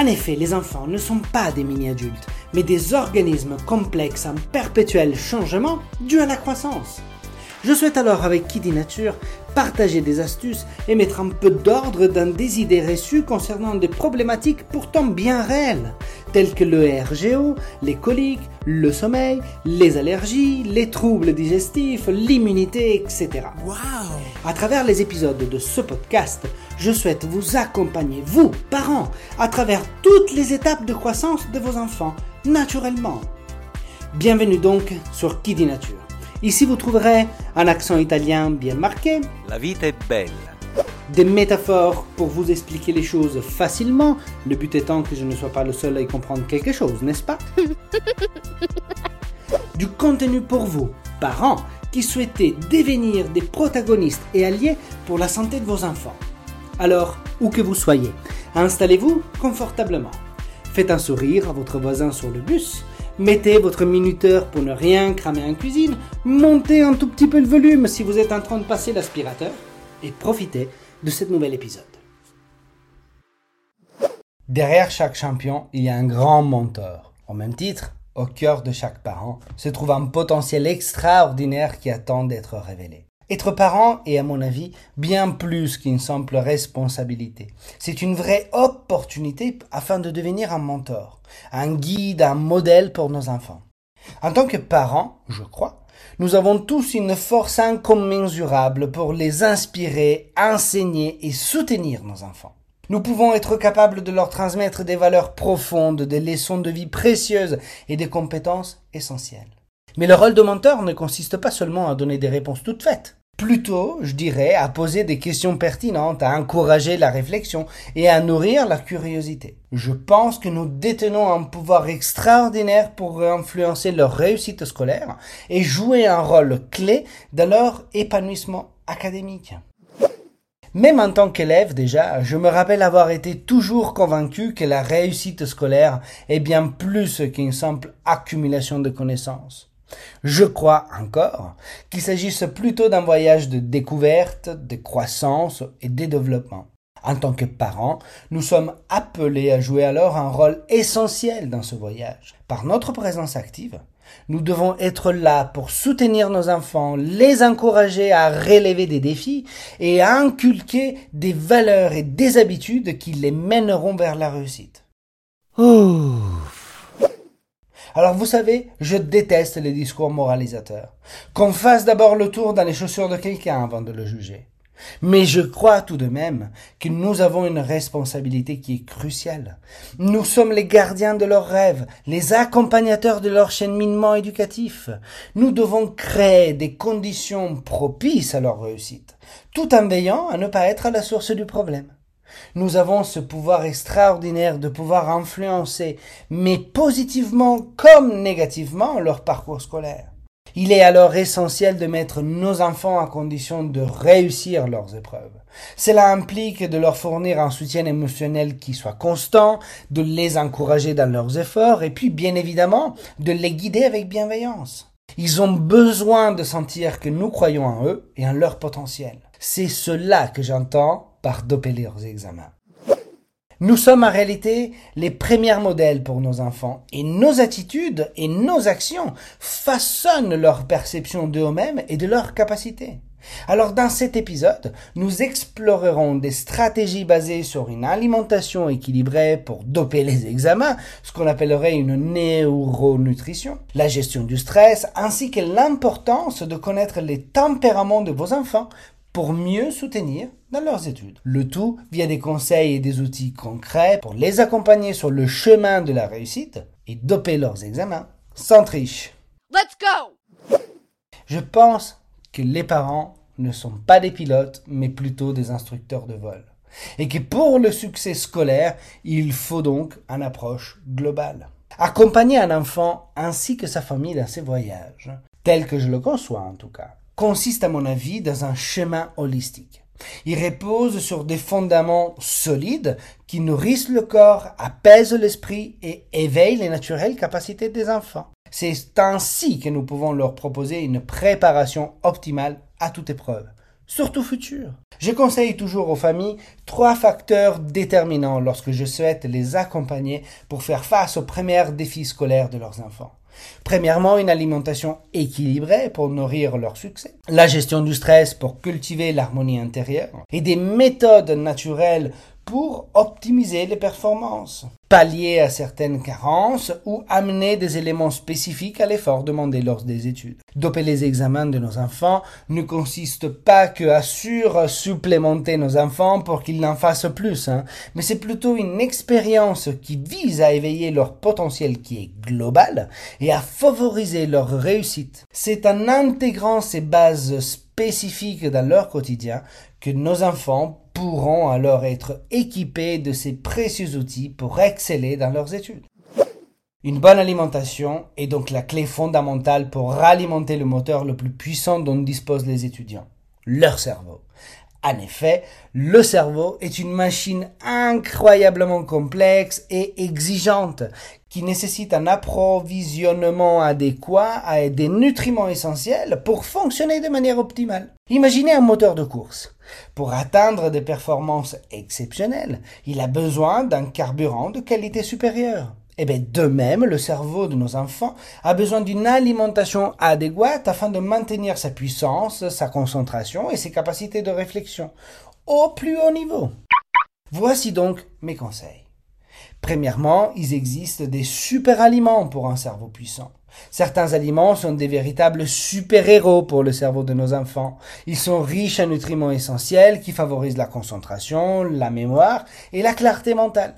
En effet, les enfants ne sont pas des mini-adultes, mais des organismes complexes en perpétuel changement dû à la croissance. Je souhaite alors avec Kiddy Nature partager des astuces et mettre un peu d'ordre dans des idées reçues concernant des problématiques pourtant bien réelles, telles que le RGO, les coliques, le sommeil, les allergies, les troubles digestifs, l'immunité, etc. À travers les épisodes de ce podcast, je souhaite vous accompagner, vous, parents, à travers toutes les étapes de croissance de vos enfants, naturellement. Bienvenue donc sur Kiddy Nature. Ici, vous trouverez un accent italien bien marqué, La vita è bella. des métaphores pour vous expliquer les choses facilement, le but étant que je ne sois pas le seul à y comprendre quelque chose, n'est-ce pas? Du contenu pour vous, parents, qui souhaitez devenir des protagonistes et alliés pour la santé de vos enfants. Alors, où que vous soyez, installez-vous confortablement. Faites un sourire à votre voisin sur le bus. Mettez votre minuteur pour ne rien cramer en cuisine. Montez un tout petit peu le volume si vous êtes en train de passer l'aspirateur. Et profitez de cet nouvel épisode. Derrière chaque champion, il y a un grand mentor. Au même titre, au cœur de chaque parent se trouve un potentiel extraordinaire qui attend d'être révélé. Être parent est, à mon avis, bien plus qu'une simple responsabilité. C'est une vraie opportunité afin de devenir un mentor, un guide, un modèle pour nos enfants. En tant que parents, je crois, nous avons tous une force incommensurable pour les inspirer, enseigner et soutenir nos enfants. Nous pouvons être capables de leur transmettre des valeurs profondes, des leçons de vie précieuses et des compétences essentielles. Mais le rôle de mentor ne consiste pas seulement à donner des réponses toutes faites. Plutôt, je dirais, à poser des questions pertinentes, à encourager la réflexion et à nourrir la curiosité. Je pense que nous détenons un pouvoir extraordinaire pour influencer leur réussite scolaire et jouer un rôle clé dans leur épanouissement académique. Même en tant qu'élève déjà, je me rappelle avoir été toujours convaincu que la réussite scolaire est bien plus qu'une simple accumulation de connaissances. Je crois encore qu'il s'agisse plutôt d'un voyage de découverte, de croissance et de développement. En tant que parents, nous sommes appelés à jouer alors un rôle essentiel dans ce voyage. Par notre présence active, nous devons être là pour soutenir nos enfants, les encourager à relever des défis et à inculquer des valeurs et des habitudes qui les mèneront vers la réussite. Alors vous savez, je déteste les discours moralisateurs. Qu'on fasse d'abord le tour dans les chaussures de quelqu'un avant de le juger. Mais je crois tout de même que nous avons une responsabilité qui est cruciale. Nous sommes les gardiens de leurs rêves, les accompagnateurs de leur cheminement éducatif. Nous devons créer des conditions propices à leur réussite, tout en veillant à ne pas être à la source du problème. Nous avons ce pouvoir extraordinaire de pouvoir influencer, mais positivement comme négativement, leur parcours scolaire. Il est alors essentiel de mettre nos enfants en condition de réussir leurs épreuves. Cela implique de leur fournir un soutien émotionnel qui soit constant, de les encourager dans leurs efforts et puis bien évidemment de les guider avec bienveillance. Ils ont besoin de sentir que nous croyons en eux et en leur potentiel. C'est cela que j'entends par doper leurs examens. Nous sommes en réalité les premiers modèles pour nos enfants et nos attitudes et nos actions façonnent leur perception d'eux-mêmes et de leurs capacités. Alors dans cet épisode, nous explorerons des stratégies basées sur une alimentation équilibrée pour doper les examens, ce qu'on appellerait une neuronutrition, la gestion du stress, ainsi que l'importance de connaître les tempéraments de vos enfants pour mieux soutenir dans leurs études. Le tout via des conseils et des outils concrets pour les accompagner sur le chemin de la réussite et doper leurs examens sans triche. Let's go! Je pense que les parents ne sont pas des pilotes, mais plutôt des instructeurs de vol. Et que pour le succès scolaire, il faut donc une approche globale. Accompagner un enfant ainsi que sa famille dans ses voyages, tel que je le conçois en tout cas, consiste à mon avis dans un chemin holistique. Il repose sur des fondements solides qui nourrissent le corps, apaisent l'esprit et éveillent les naturelles capacités des enfants. C'est ainsi que nous pouvons leur proposer une préparation optimale à toute épreuve, surtout future. Je conseille toujours aux familles trois facteurs déterminants lorsque je souhaite les accompagner pour faire face aux premiers défis scolaires de leurs enfants. Premièrement, une alimentation équilibrée pour nourrir leur succès, la gestion du stress pour cultiver l'harmonie intérieure. Et des méthodes naturelles pour optimiser les performances, pallier à certaines carences ou amener des éléments spécifiques à l'effort demandé lors des études. Doper les examens de nos enfants ne consiste pas que à sur-supplémenter nos enfants pour qu'ils n'en fassent plus, hein, mais c'est plutôt une expérience qui vise à éveiller leur potentiel qui est global et à favoriser leur réussite. C'est en intégrant ces bases spécifiques dans leur quotidien que nos enfants pourront alors être équipés de ces précieux outils pour exceller dans leurs études. Une bonne alimentation est donc la clé fondamentale pour ralimenter le moteur le plus puissant dont disposent les étudiants, leur cerveau. En effet, le cerveau est une machine incroyablement complexe et exigeante qui nécessite un approvisionnement adéquat à des nutriments essentiels pour fonctionner de manière optimale. Imaginez un moteur de course. Pour atteindre des performances exceptionnelles, il a besoin d'un carburant de qualité supérieure. Eh bien, de même, le cerveau de nos enfants a besoin d'une alimentation adéquate afin de maintenir sa puissance, sa concentration et ses capacités de réflexion au plus haut niveau. Voici donc mes conseils. Premièrement, il existe des super aliments pour un cerveau puissant. Certains aliments sont des véritables super-héros pour le cerveau de nos enfants. Ils sont riches en nutriments essentiels qui favorisent la concentration, la mémoire et la clarté mentale.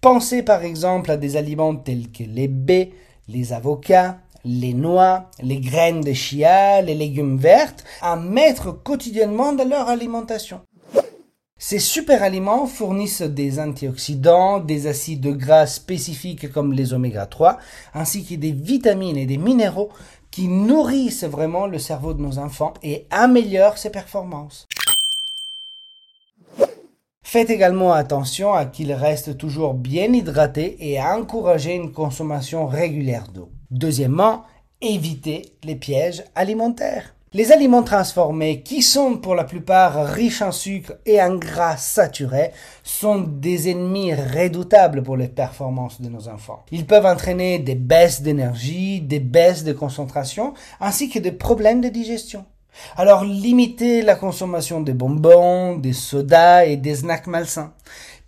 Pensez par exemple à des aliments tels que les baies, les avocats, les noix, les graines de chia, les légumes verts, à mettre quotidiennement dans leur alimentation. Ces super aliments fournissent des antioxydants, des acides gras spécifiques comme les oméga 3, ainsi que des vitamines et des minéraux qui nourrissent vraiment le cerveau de nos enfants et améliorent ses performances. Faites également attention à qu'il reste toujours bien hydraté et à encourager une consommation régulière d'eau. Deuxièmement, évitez les pièges alimentaires. Les aliments transformés, qui sont pour la plupart riches en sucre et en gras saturés, sont des ennemis redoutables pour les performances de nos enfants. Ils peuvent entraîner des baisses d'énergie, des baisses de concentration, ainsi que des problèmes de digestion. Alors limitez la consommation des bonbons, des sodas et des snacks malsains.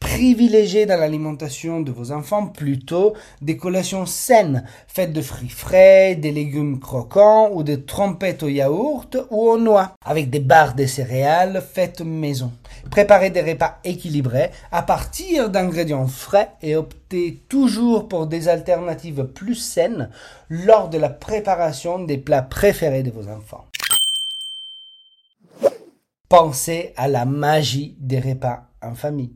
Privilégiez dans l'alimentation de vos enfants plutôt des collations saines, faites de fruits frais, des légumes croquants ou des trompettes au yaourt ou aux noix, avec des barres de céréales faites maison. Préparez des repas équilibrés à partir d'ingrédients frais et optez toujours pour des alternatives plus saines lors de la préparation des plats préférés de vos enfants. Pensez à la magie des repas en famille.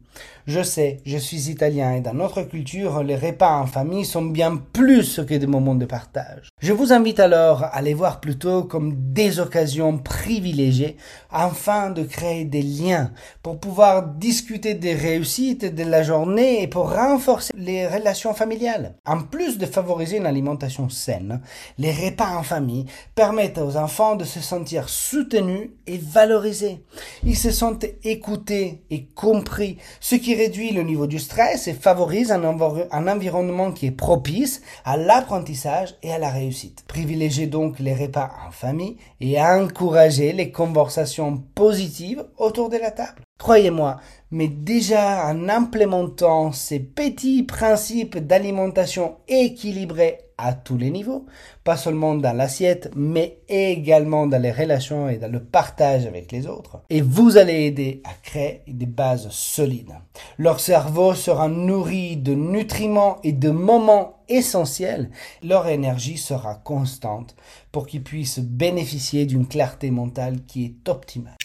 Je sais, je suis italien et dans notre culture, les repas en famille sont bien plus que des moments de partage. Je vous invite alors à les voir plutôt comme des occasions privilégiées afin de créer des liens pour pouvoir discuter des réussites de la journée et pour renforcer les relations familiales. En plus de favoriser une alimentation saine, les repas en famille permettent aux enfants de se sentir soutenus et valorisés. Ils se sentent écoutés et compris, ce qui réduit le niveau du stress et favorise un, environnement qui est propice à l'apprentissage et à la réussite. Privilégiez donc les repas en famille et encouragez les conversations positives autour de la table. Croyez-moi, mais déjà en implémentant ces petits principes d'alimentation équilibrés à tous les niveaux, pas seulement dans l'assiette, mais également dans les relations et dans le partage avec les autres. Et vous allez aider à créer des bases solides. Leur cerveau sera nourri de nutriments et de moments essentiels. Leur énergie sera constante pour qu'ils puissent bénéficier d'une clarté mentale qui est optimale.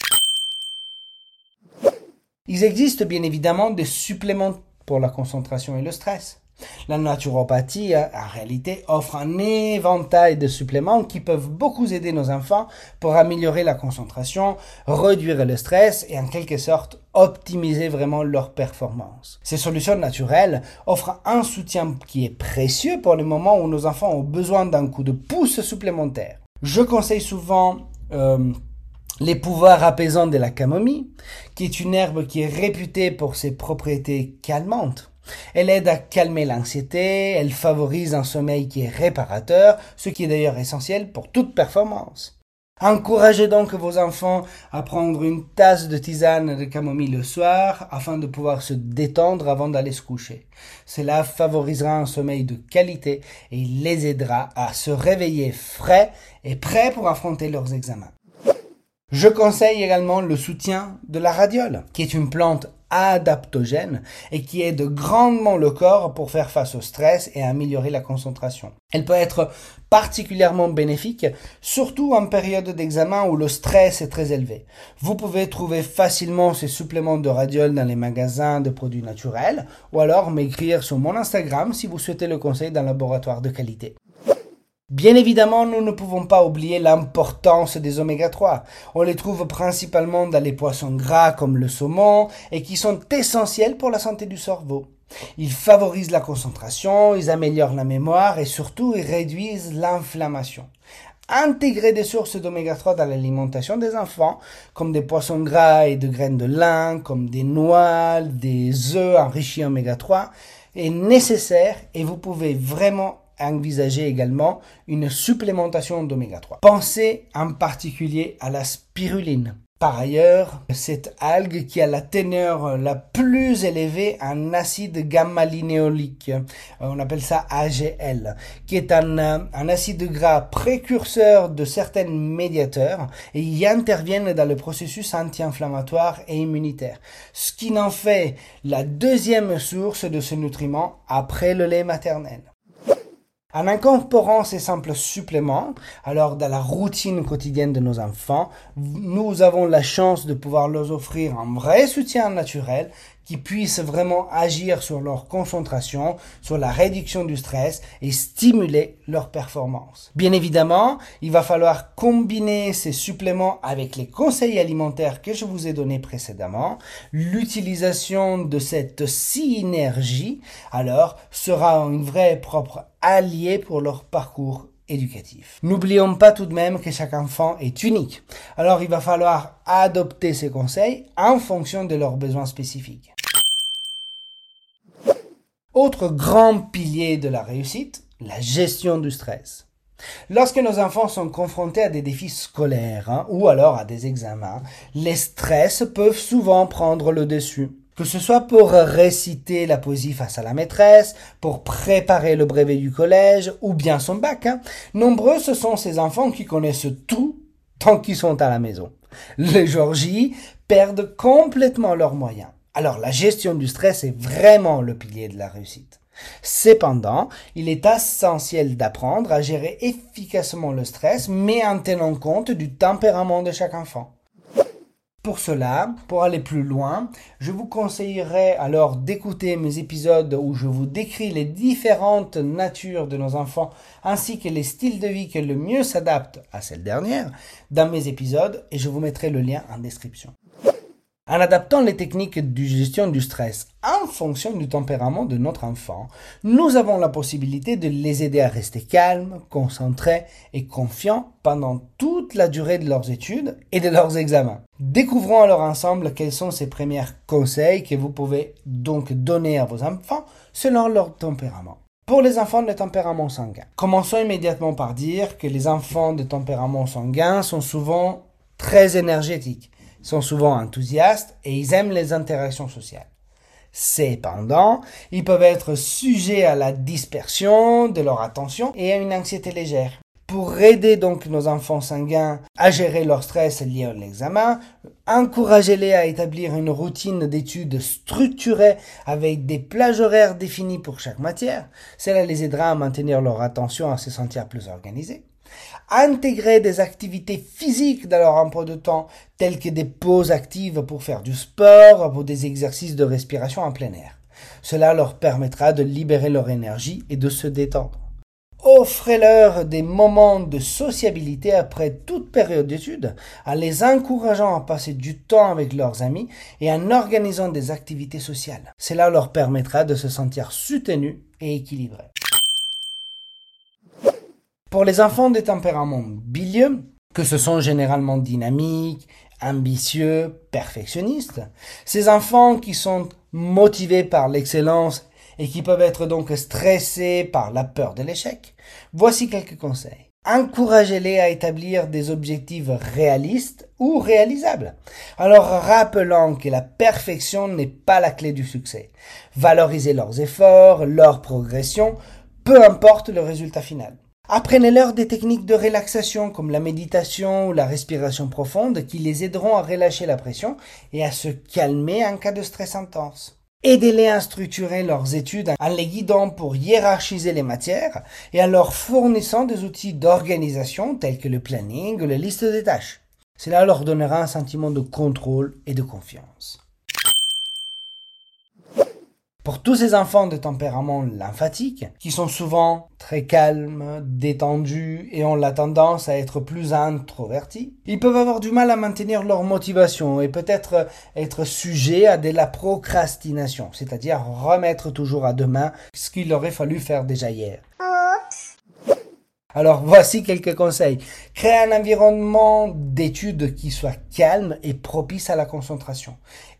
Il existe bien évidemment des suppléments pour la concentration et le stress. La naturopathie, euh, en réalité, offre un éventail de suppléments qui peuvent beaucoup aider nos enfants pour améliorer la concentration, réduire le stress et en quelque sorte optimiser vraiment leur performance. Ces solutions naturelles offrent un soutien qui est précieux pour les moments où nos enfants ont besoin d'un coup de pouce supplémentaire. Je conseille souvent euh, les pouvoirs apaisants de la camomille, qui est une herbe qui est réputée pour ses propriétés calmantes. Elle aide à calmer l'anxiété, elle favorise un sommeil qui est réparateur, ce qui est d'ailleurs essentiel pour toute performance. Encouragez donc vos enfants à prendre une tasse de tisane de camomille le soir afin de pouvoir se détendre avant d'aller se coucher. Cela favorisera un sommeil de qualité et les aidera à se réveiller frais et prêts pour affronter leurs examens. Je conseille également le soutien de la radiole, qui est une plante adaptogène et qui aide grandement le corps pour faire face au stress et améliorer la concentration. Elle peut être particulièrement bénéfique, surtout en période d'examen où le stress est très élevé. Vous pouvez trouver facilement ces suppléments de radiole dans les magasins de produits naturels ou alors m'écrire sur mon Instagram si vous souhaitez le conseil d'un laboratoire de qualité. Bien évidemment, nous ne pouvons pas oublier l'importance des oméga 3. On les trouve principalement dans les poissons gras comme le saumon et qui sont essentiels pour la santé du cerveau. Ils favorisent la concentration, ils améliorent la mémoire et surtout ils réduisent l'inflammation. Intégrer des sources d'oméga 3 dans l'alimentation des enfants, comme des poissons gras et de graines de lin, comme des noix, des œufs enrichis en oméga 3, est nécessaire et vous pouvez vraiment envisager également une supplémentation d'oméga 3. Pensez en particulier à la spiruline. Par ailleurs, cette algue qui a la teneur la plus élevée en acide gamma-linéolique, euh, on appelle ça AGL, qui est un, un, acide gras précurseur de certains médiateurs et y interviennent dans le processus anti-inflammatoire et immunitaire, ce qui en fait la deuxième source de ce nutriment après le lait maternel. En incorporant ces simples suppléments, alors dans la routine quotidienne de nos enfants, nous avons la chance de pouvoir leur offrir un vrai soutien naturel qui puisse vraiment agir sur leur concentration, sur la réduction du stress et stimuler leur performance. Bien évidemment, il va falloir combiner ces suppléments avec les conseils alimentaires que je vous ai donnés précédemment. L'utilisation de cette synergie, alors, sera une vraie propre alliée pour leur parcours éducatif. N'oublions pas tout de même que chaque enfant est unique. Alors il va falloir adopter ces conseils en fonction de leurs besoins spécifiques. Autre grand pilier de la réussite, la gestion du stress. Lorsque nos enfants sont confrontés à des défis scolaires hein, ou alors à des examens, les stress peuvent souvent prendre le dessus. Que ce soit pour réciter la poésie face à la maîtresse, pour préparer le brevet du collège ou bien son bac, hein, nombreux ce sont ces enfants qui connaissent tout tant qu'ils sont à la maison. Les Georgies perdent complètement leurs moyens. Alors la gestion du stress est vraiment le pilier de la réussite. Cependant, il est essentiel d'apprendre à gérer efficacement le stress, mais en tenant compte du tempérament de chaque enfant. Pour cela, pour aller plus loin, je vous conseillerais alors d'écouter mes épisodes où je vous décris les différentes natures de nos enfants ainsi que les styles de vie qui le mieux s'adaptent à cette dernière dans mes épisodes et je vous mettrai le lien en description. En adaptant les techniques de gestion du stress en fonction du tempérament de notre enfant, nous avons la possibilité de les aider à rester calmes, concentrés et confiants pendant toute la durée de leurs études et de leurs examens. Découvrons alors ensemble quels sont ces premiers conseils que vous pouvez donc donner à vos enfants selon leur tempérament. Pour les enfants de tempérament sanguin, commençons immédiatement par dire que les enfants de tempérament sanguin sont souvent très énergétiques sont souvent enthousiastes et ils aiment les interactions sociales. Cependant, ils peuvent être sujets à la dispersion de leur attention et à une anxiété légère. Pour aider donc nos enfants sanguins à gérer leur stress lié à l'examen, encouragez-les à établir une routine d'études structurée avec des plages horaires définies pour chaque matière. Cela les aidera à maintenir leur attention, à se sentir plus organisés intégrer des activités physiques dans leur emploi de temps, telles que des pauses actives pour faire du sport ou des exercices de respiration en plein air. Cela leur permettra de libérer leur énergie et de se détendre. Offrez-leur des moments de sociabilité après toute période d'études, en les encourageant à passer du temps avec leurs amis et en organisant des activités sociales. Cela leur permettra de se sentir soutenus et équilibrés. Pour les enfants de tempérament bilieux, que ce sont généralement dynamiques, ambitieux, perfectionnistes, ces enfants qui sont motivés par l'excellence et qui peuvent être donc stressés par la peur de l'échec, voici quelques conseils. Encouragez-les à établir des objectifs réalistes ou réalisables. Alors rappelant que la perfection n'est pas la clé du succès. Valorisez leurs efforts, leur progression, peu importe le résultat final. Apprenez-leur des techniques de relaxation comme la méditation ou la respiration profonde qui les aideront à relâcher la pression et à se calmer en cas de stress intense. Aidez-les à structurer leurs études en les guidant pour hiérarchiser les matières et en leur fournissant des outils d'organisation tels que le planning ou la liste des tâches. Cela leur donnera un sentiment de contrôle et de confiance. Pour tous ces enfants de tempérament lymphatique, qui sont souvent très calmes, détendus et ont la tendance à être plus introvertis, ils peuvent avoir du mal à maintenir leur motivation et peut-être être sujets à de la procrastination, c'est-à-dire remettre toujours à demain ce qu'il aurait fallu faire déjà hier. Alors voici quelques conseils. Créer un environnement d'études qui soit calme et propice à la concentration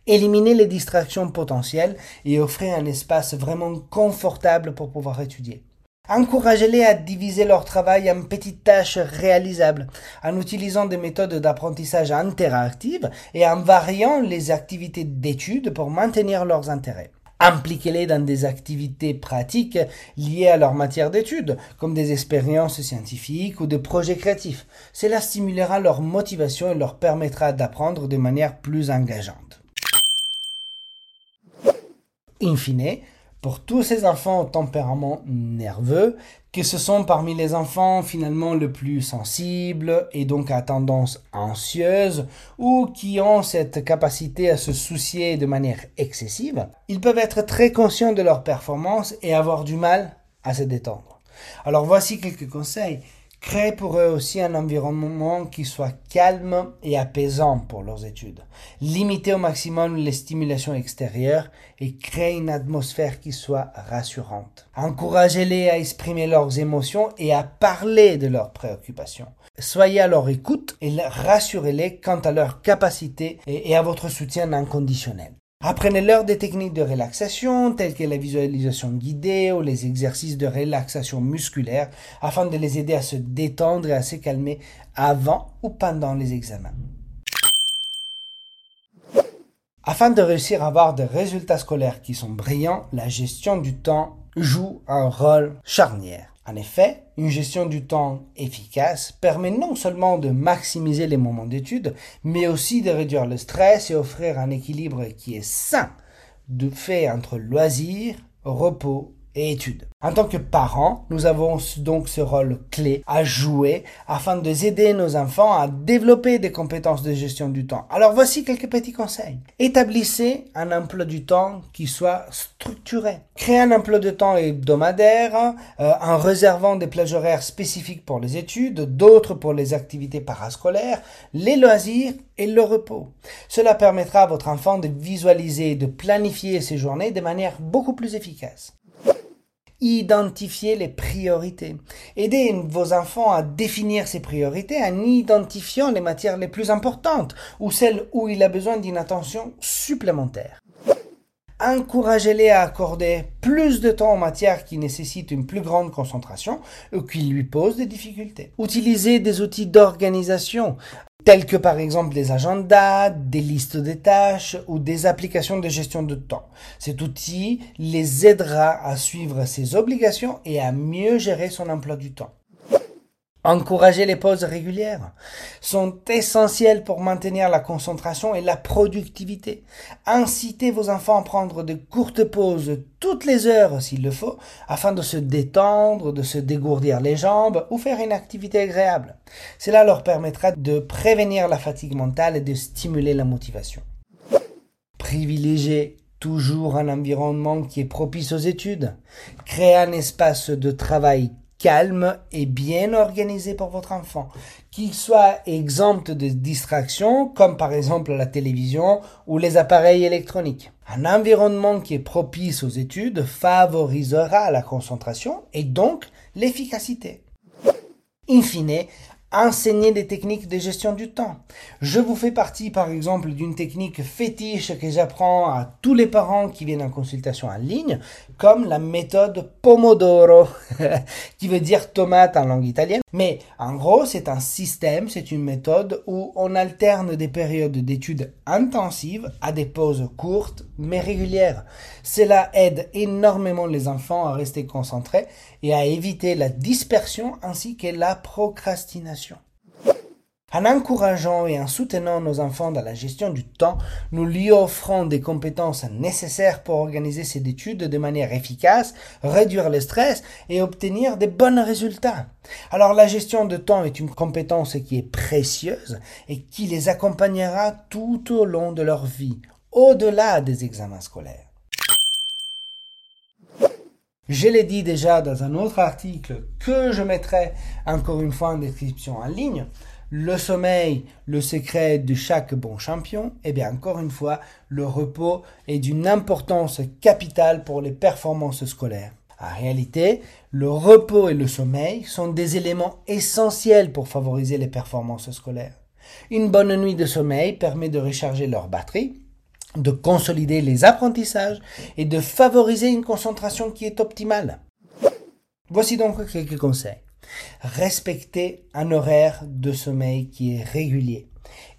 éliminer les distractions potentielles et offrir un espace vraiment confortable pour pouvoir étudier. Encouragez-les à diviser leur travail en petites tâches réalisables, en utilisant des méthodes d'apprentissage interactives et en variant les activités d'études pour maintenir leurs intérêts. Impliquez-les dans des activités pratiques liées à leur matière d'études, comme des expériences scientifiques ou des projets créatifs. Cela stimulera leur motivation et leur permettra d'apprendre de manière plus engageante. In pour tous ces enfants au tempérament nerveux, que ce sont parmi les enfants finalement le plus sensibles et donc à tendance anxieuse ou qui ont cette capacité à se soucier de manière excessive, ils peuvent être très conscients de leur performance et avoir du mal à se détendre. Alors voici quelques conseils Créez pour eux aussi un environnement qui soit calme et apaisant pour leurs études. Limitez au maximum les stimulations extérieures et créez une atmosphère qui soit rassurante. Encouragez-les à exprimer leurs émotions et à parler de leurs préoccupations. Soyez à leur écoute et rassurez-les quant à leur capacité et à votre soutien inconditionnel. Apprenez-leur des techniques de relaxation telles que la visualisation guidée ou les exercices de relaxation musculaire afin de les aider à se détendre et à se calmer avant ou pendant les examens. Afin de réussir à avoir des résultats scolaires qui sont brillants, la gestion du temps joue un rôle charnière. En effet, une gestion du temps efficace permet non seulement de maximiser les moments d'étude, mais aussi de réduire le stress et offrir un équilibre qui est sain de fait entre loisirs, repos études. En tant que parents, nous avons donc ce rôle clé à jouer afin de aider nos enfants à développer des compétences de gestion du temps. Alors voici quelques petits conseils. Établissez un emploi du temps qui soit structuré. Créez un emploi de temps hebdomadaire euh, en réservant des plages horaires spécifiques pour les études, d'autres pour les activités parascolaires, les loisirs et le repos. Cela permettra à votre enfant de visualiser et de planifier ses journées de manière beaucoup plus efficace. Identifier les priorités. Aidez vos enfants à définir ces priorités en identifiant les matières les plus importantes ou celles où il a besoin d'une attention supplémentaire. Encouragez-les à accorder plus de temps aux matières qui nécessitent une plus grande concentration ou qui lui posent des difficultés. Utilisez des outils d'organisation tels que par exemple des agendas, des listes de tâches ou des applications de gestion de temps. Cet outil les aidera à suivre ses obligations et à mieux gérer son emploi du temps. Encourager les pauses régulières sont essentielles pour maintenir la concentration et la productivité. Incitez vos enfants à prendre de courtes pauses toutes les heures s'il le faut afin de se détendre, de se dégourdir les jambes ou faire une activité agréable. Cela leur permettra de prévenir la fatigue mentale et de stimuler la motivation. Privilégiez toujours un environnement qui est propice aux études. Créez un espace de travail calme et bien organisé pour votre enfant, qu'il soit exempt de distractions comme par exemple la télévision ou les appareils électroniques. Un environnement qui est propice aux études favorisera la concentration et donc l'efficacité. In fine, enseigner des techniques de gestion du temps. Je vous fais partie, par exemple, d'une technique fétiche que j'apprends à tous les parents qui viennent en consultation en ligne, comme la méthode Pomodoro, qui veut dire tomate en langue italienne. Mais en gros, c'est un système, c'est une méthode où on alterne des périodes d'études intensives à des pauses courtes mais régulières. Cela aide énormément les enfants à rester concentrés et à éviter la dispersion ainsi que la procrastination. En encourageant et en soutenant nos enfants dans la gestion du temps, nous lui offrons des compétences nécessaires pour organiser ses études de manière efficace, réduire le stress et obtenir des bons résultats. Alors la gestion de temps est une compétence qui est précieuse et qui les accompagnera tout au long de leur vie, au-delà des examens scolaires. Je l'ai dit déjà dans un autre article que je mettrai encore une fois en description en ligne le sommeil, le secret de chaque bon champion, et eh bien encore une fois, le repos est d'une importance capitale pour les performances scolaires. En réalité, le repos et le sommeil sont des éléments essentiels pour favoriser les performances scolaires. Une bonne nuit de sommeil permet de recharger leur batterie, de consolider les apprentissages et de favoriser une concentration qui est optimale. Voici donc quelques conseils. Respectez un horaire de sommeil qui est régulier.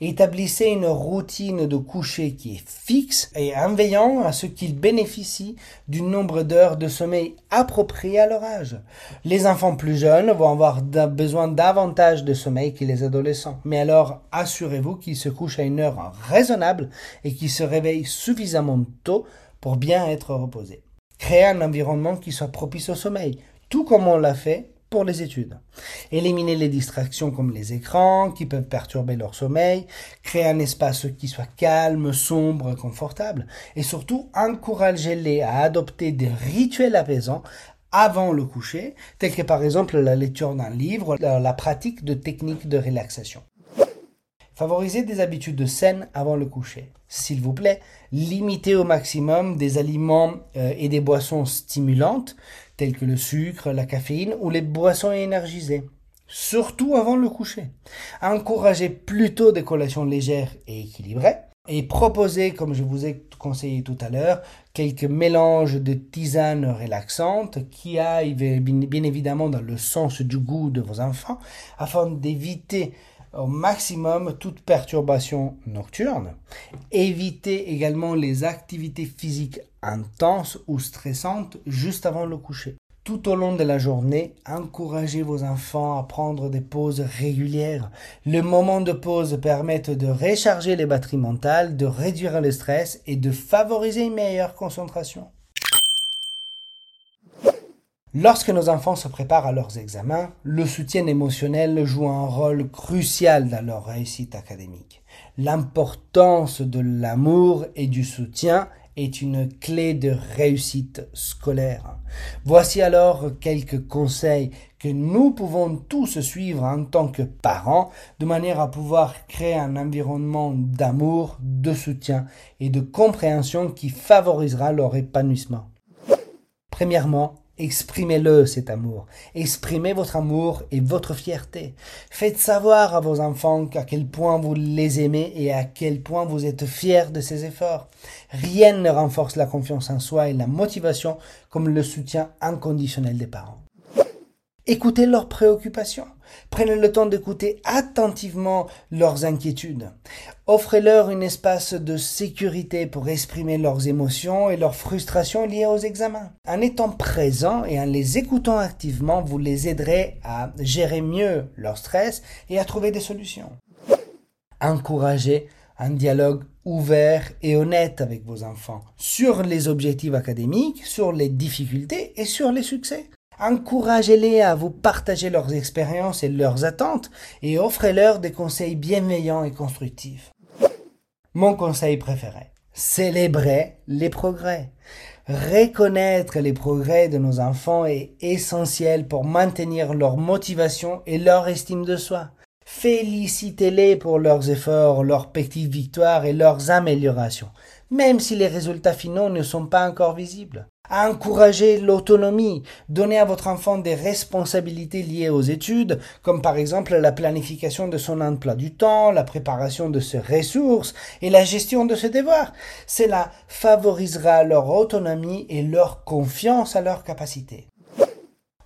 Établissez une routine de coucher qui est fixe et en veillant à ce qu'ils bénéficient du nombre d'heures de sommeil approprié à leur âge. Les enfants plus jeunes vont avoir besoin davantage de sommeil que les adolescents. Mais alors, assurez-vous qu'ils se couchent à une heure raisonnable et qu'ils se réveillent suffisamment tôt pour bien être reposés. Créez un environnement qui soit propice au sommeil, tout comme on l'a fait pour les études. Éliminer les distractions comme les écrans qui peuvent perturber leur sommeil, créer un espace qui soit calme, sombre, confortable et surtout encourager-les à adopter des rituels apaisants avant le coucher, tels que par exemple la lecture d'un livre, la pratique de techniques de relaxation. Favorisez des habitudes saines avant le coucher. S'il vous plaît, limitez au maximum des aliments euh, et des boissons stimulantes, tels que le sucre, la caféine ou les boissons énergisées, surtout avant le coucher. Encouragez plutôt des collations légères et équilibrées et proposez, comme je vous ai conseillé tout à l'heure, quelques mélanges de tisanes relaxantes qui aillent bien évidemment dans le sens du goût de vos enfants afin d'éviter au maximum toute perturbation nocturne. Évitez également les activités physiques intenses ou stressantes juste avant le coucher. Tout au long de la journée, encouragez vos enfants à prendre des pauses régulières. Le moment de pause permet de recharger les batteries mentales, de réduire le stress et de favoriser une meilleure concentration. Lorsque nos enfants se préparent à leurs examens, le soutien émotionnel joue un rôle crucial dans leur réussite académique. L'importance de l'amour et du soutien est une clé de réussite scolaire. Voici alors quelques conseils que nous pouvons tous suivre en tant que parents de manière à pouvoir créer un environnement d'amour, de soutien et de compréhension qui favorisera leur épanouissement. Premièrement, Exprimez-le, cet amour. Exprimez votre amour et votre fierté. Faites savoir à vos enfants à quel point vous les aimez et à quel point vous êtes fiers de ces efforts. Rien ne renforce la confiance en soi et la motivation comme le soutien inconditionnel des parents. Écoutez leurs préoccupations. Prenez le temps d'écouter attentivement leurs inquiétudes. Offrez-leur un espace de sécurité pour exprimer leurs émotions et leurs frustrations liées aux examens. En étant présent et en les écoutant activement, vous les aiderez à gérer mieux leur stress et à trouver des solutions. Encouragez un dialogue ouvert et honnête avec vos enfants sur les objectifs académiques, sur les difficultés et sur les succès. Encouragez-les à vous partager leurs expériences et leurs attentes et offrez-leur des conseils bienveillants et constructifs. Mon conseil préféré. Célébrez les progrès. Reconnaître les progrès de nos enfants est essentiel pour maintenir leur motivation et leur estime de soi. Félicitez-les pour leurs efforts, leurs petites victoires et leurs améliorations, même si les résultats finaux ne sont pas encore visibles encourager l'autonomie, donner à votre enfant des responsabilités liées aux études, comme par exemple la planification de son emploi du temps, la préparation de ses ressources et la gestion de ses devoirs. Cela favorisera leur autonomie et leur confiance à leurs capacités.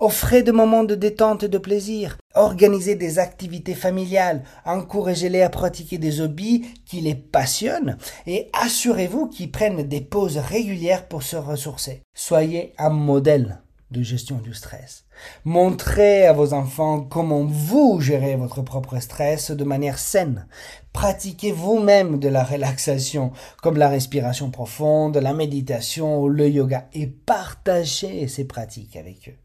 Offrez des moments de détente et de plaisir. Organisez des activités familiales. Encouragez-les à pratiquer des hobbies qui les passionnent et assurez-vous qu'ils prennent des pauses régulières pour se ressourcer. Soyez un modèle de gestion du stress. Montrez à vos enfants comment vous gérez votre propre stress de manière saine. Pratiquez vous-même de la relaxation, comme la respiration profonde, la méditation ou le yoga, et partagez ces pratiques avec eux.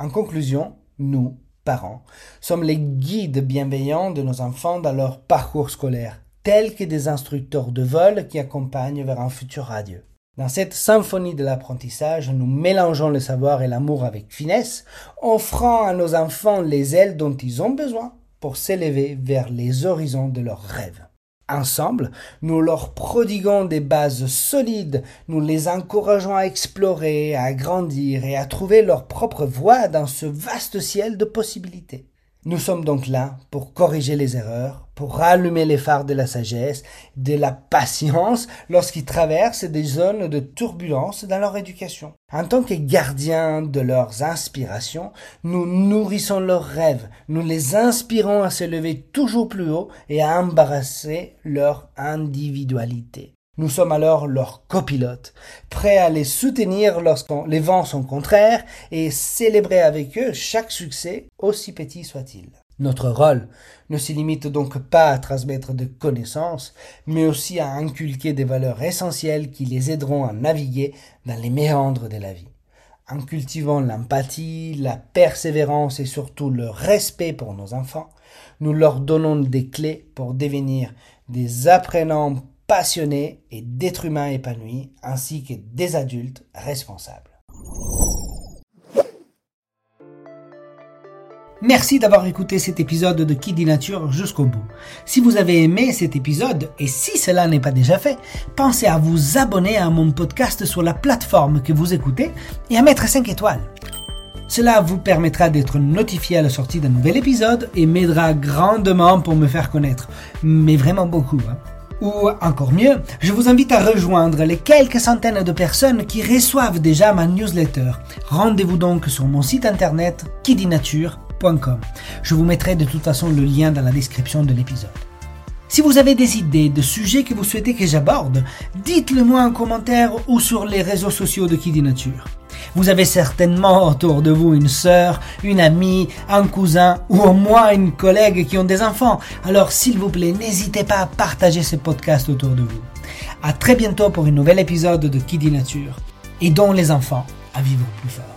En conclusion, nous, parents, sommes les guides bienveillants de nos enfants dans leur parcours scolaire, tels que des instructeurs de vol qui accompagnent vers un futur radieux. Dans cette symphonie de l'apprentissage, nous mélangeons le savoir et l'amour avec finesse, offrant à nos enfants les ailes dont ils ont besoin pour s'élever vers les horizons de leurs rêves. Ensemble, nous leur prodiguons des bases solides, nous les encourageons à explorer, à grandir et à trouver leur propre voie dans ce vaste ciel de possibilités. Nous sommes donc là pour corriger les erreurs, pour rallumer les phares de la sagesse, de la patience lorsqu'ils traversent des zones de turbulence dans leur éducation. En tant que gardiens de leurs inspirations, nous nourrissons leurs rêves, nous les inspirons à se lever toujours plus haut et à embarrasser leur individualité. Nous sommes alors leurs copilotes, prêts à les soutenir lorsque les vents sont contraires et célébrer avec eux chaque succès, aussi petit soit-il. Notre rôle ne se limite donc pas à transmettre des connaissances, mais aussi à inculquer des valeurs essentielles qui les aideront à naviguer dans les méandres de la vie. En cultivant l'empathie, la persévérance et surtout le respect pour nos enfants, nous leur donnons des clés pour devenir des apprenants passionnés et d'êtres humains épanouis, ainsi que des adultes responsables. Merci d'avoir écouté cet épisode de Qui dit Nature jusqu'au bout. Si vous avez aimé cet épisode, et si cela n'est pas déjà fait, pensez à vous abonner à mon podcast sur la plateforme que vous écoutez et à mettre 5 étoiles. Cela vous permettra d'être notifié à la sortie d'un nouvel épisode et m'aidera grandement pour me faire connaître. Mais vraiment beaucoup. Hein. Ou encore mieux, je vous invite à rejoindre les quelques centaines de personnes qui reçoivent déjà ma newsletter. Rendez-vous donc sur mon site internet kidinature.com. Je vous mettrai de toute façon le lien dans la description de l'épisode. Si vous avez des idées de sujets que vous souhaitez que j'aborde, dites-le moi en commentaire ou sur les réseaux sociaux de Kidinature. Vous avez certainement autour de vous une sœur, une amie, un cousin ou au moins une collègue qui ont des enfants. Alors s'il vous plaît, n'hésitez pas à partager ce podcast autour de vous. À très bientôt pour un nouvel épisode de Qui dit Nature. Aidons les enfants à vivre plus fort.